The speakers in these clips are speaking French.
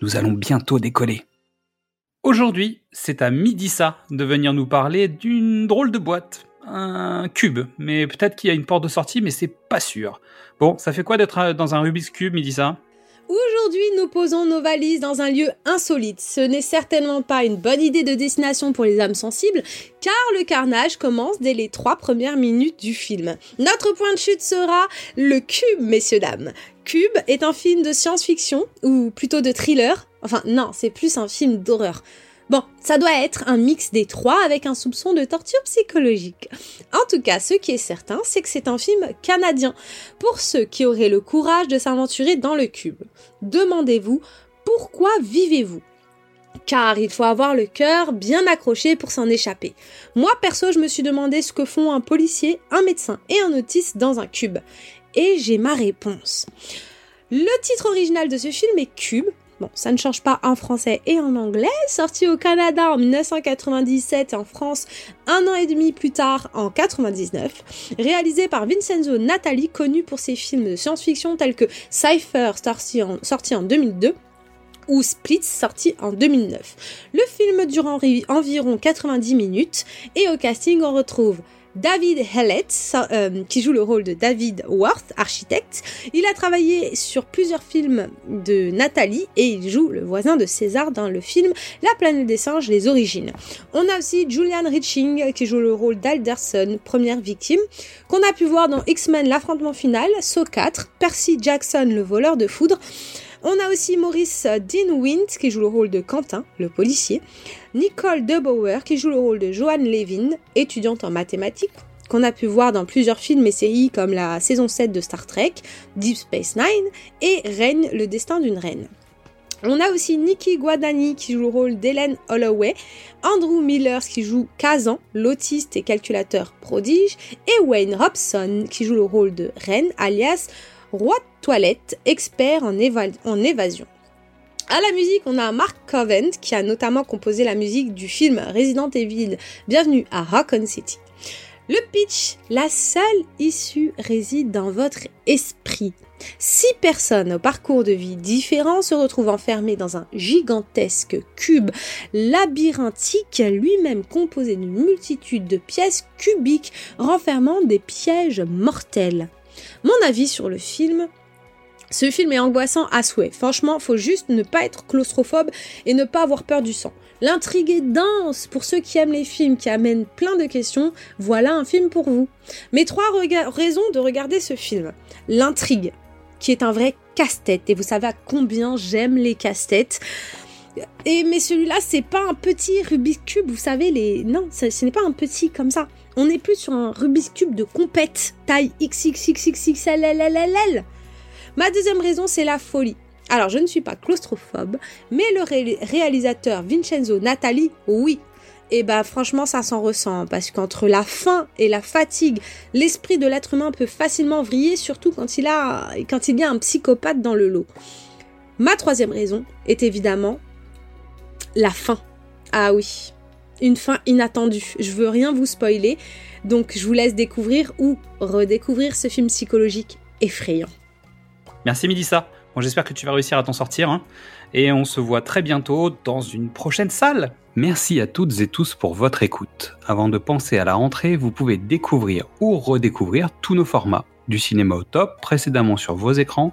nous allons bientôt décoller. Aujourd'hui, c'est à Midissa de venir nous parler d'une drôle de boîte. Un cube, mais peut-être qu'il y a une porte de sortie, mais c'est pas sûr. Bon, ça fait quoi d'être dans un Rubik's Cube, Midissa? Aujourd'hui, nous posons nos valises dans un lieu insolite. Ce n'est certainement pas une bonne idée de destination pour les âmes sensibles, car le carnage commence dès les trois premières minutes du film. Notre point de chute sera le cube, messieurs dames. Cube est un film de science-fiction, ou plutôt de thriller. Enfin, non, c'est plus un film d'horreur. Bon, ça doit être un mix des trois avec un soupçon de torture psychologique. En tout cas, ce qui est certain, c'est que c'est un film canadien. Pour ceux qui auraient le courage de s'aventurer dans le cube, demandez-vous pourquoi vivez-vous? Car il faut avoir le cœur bien accroché pour s'en échapper. Moi perso, je me suis demandé ce que font un policier, un médecin et un autiste dans un cube. Et j'ai ma réponse. Le titre original de ce film est Cube, Bon, ça ne change pas en français et en anglais. Sorti au Canada en 1997 et en France un an et demi plus tard en 99. Réalisé par Vincenzo Natali, connu pour ses films de science-fiction tels que Cypher, sorti en, sorti en 2002 ou Split, sorti en 2009. Le film dure environ 90 minutes et au casting on retrouve David Hellett, euh, qui joue le rôle de David Worth, architecte. Il a travaillé sur plusieurs films de Nathalie et il joue le voisin de César dans le film La planète des singes, les origines. On a aussi Julian Riching qui joue le rôle d'Alderson, première victime, qu'on a pu voir dans X-Men l'affrontement final, Saw 4, Percy Jackson, le voleur de foudre. On a aussi Maurice Dean Wint qui joue le rôle de Quentin, le policier. Nicole DeBauer qui joue le rôle de Joanne Levin, étudiante en mathématiques qu'on a pu voir dans plusieurs films et séries comme la saison 7 de Star Trek, Deep Space Nine et Reine, le destin d'une reine. On a aussi Nikki Guadani qui joue le rôle d'Hélène Holloway, Andrew Miller qui joue Kazan, l'autiste et calculateur prodige, et Wayne Robson qui joue le rôle de Reine, alias Roi de toilette, expert en, évasion. À la musique, on a Mark Covent qui a notamment composé la musique du film Resident Evil Bienvenue à Raccoon City. Le pitch, la seule issue réside dans votre esprit. Six personnes au parcours de vie différents se retrouvent enfermées dans un gigantesque cube labyrinthique, lui-même composé d'une multitude de pièces cubiques renfermant des pièges mortels. Mon avis sur le film, ce film est angoissant à souhait. Franchement, faut juste ne pas être claustrophobe et ne pas avoir peur du sang. L'intrigue est dense. Pour ceux qui aiment les films qui amènent plein de questions, voilà un film pour vous. Mes trois raisons de regarder ce film. L'intrigue, qui est un vrai casse-tête. Et vous savez à combien j'aime les casse-têtes. Et mais celui-là, c'est pas un petit Rubik's Cube, vous savez, les. Non, ce n'est pas un petit comme ça. On est plus sur un Rubik's Cube de compète, taille XXXXLLLL. Ma deuxième raison, c'est la folie. Alors, je ne suis pas claustrophobe, mais le réalisateur Vincenzo Natali, oui. Et bah franchement ça s'en ressent parce qu'entre la faim et la fatigue, l'esprit de l'être humain peut facilement vriller, surtout quand il a quand il y a un psychopathe dans le lot. Ma troisième raison est évidemment la faim. Ah oui, une fin inattendue. Je veux rien vous spoiler, donc je vous laisse découvrir ou redécouvrir ce film psychologique effrayant. Merci Midissa. Bon, j'espère que tu vas réussir à t'en sortir. Hein. Et on se voit très bientôt dans une prochaine salle. Merci à toutes et tous pour votre écoute. Avant de penser à la rentrée, vous pouvez découvrir ou redécouvrir tous nos formats. Du cinéma au top, précédemment sur vos écrans,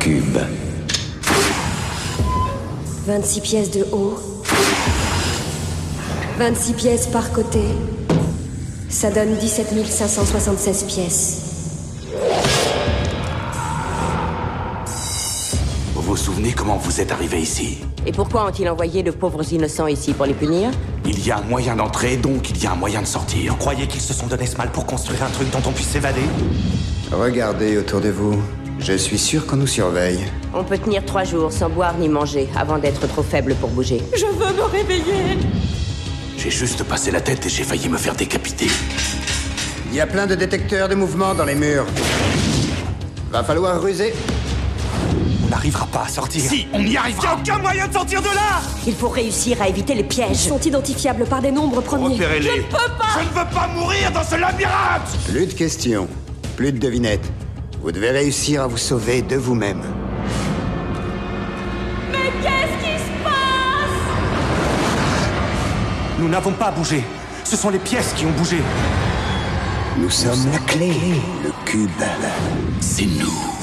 Cube. 26 pièces de haut. 26 pièces par côté. Ça donne 17 576 pièces. Vous vous souvenez comment vous êtes arrivé ici? Et pourquoi ont-ils envoyé de pauvres innocents ici pour les punir? Il y a un moyen d'entrer, donc il y a un moyen de sortir. Croyez qu'ils se sont donné ce mal pour construire un truc dont on puisse s'évader? Regardez autour de vous. Je suis sûr qu'on nous surveille. On peut tenir trois jours sans boire ni manger avant d'être trop faible pour bouger. Je veux me réveiller J'ai juste passé la tête et j'ai failli me faire décapiter. Il y a plein de détecteurs de mouvement dans les murs. Va falloir ruser. On n'arrivera pas à sortir. Si, on y arrivera aucun moyen de sortir de là Il faut réussir à éviter les Ils pièges. sont identifiables par des nombres premiers. Repérez-les. Je ne peux pas Je ne veux pas mourir dans ce labyrinthe Plus de questions. Plus de devinettes. Vous devez réussir à vous sauver de vous-même. Mais qu'est-ce qui se passe? Nous n'avons pas bougé. Ce sont les pièces qui ont bougé. Nous sommes la clé. Le cube. C'est nous.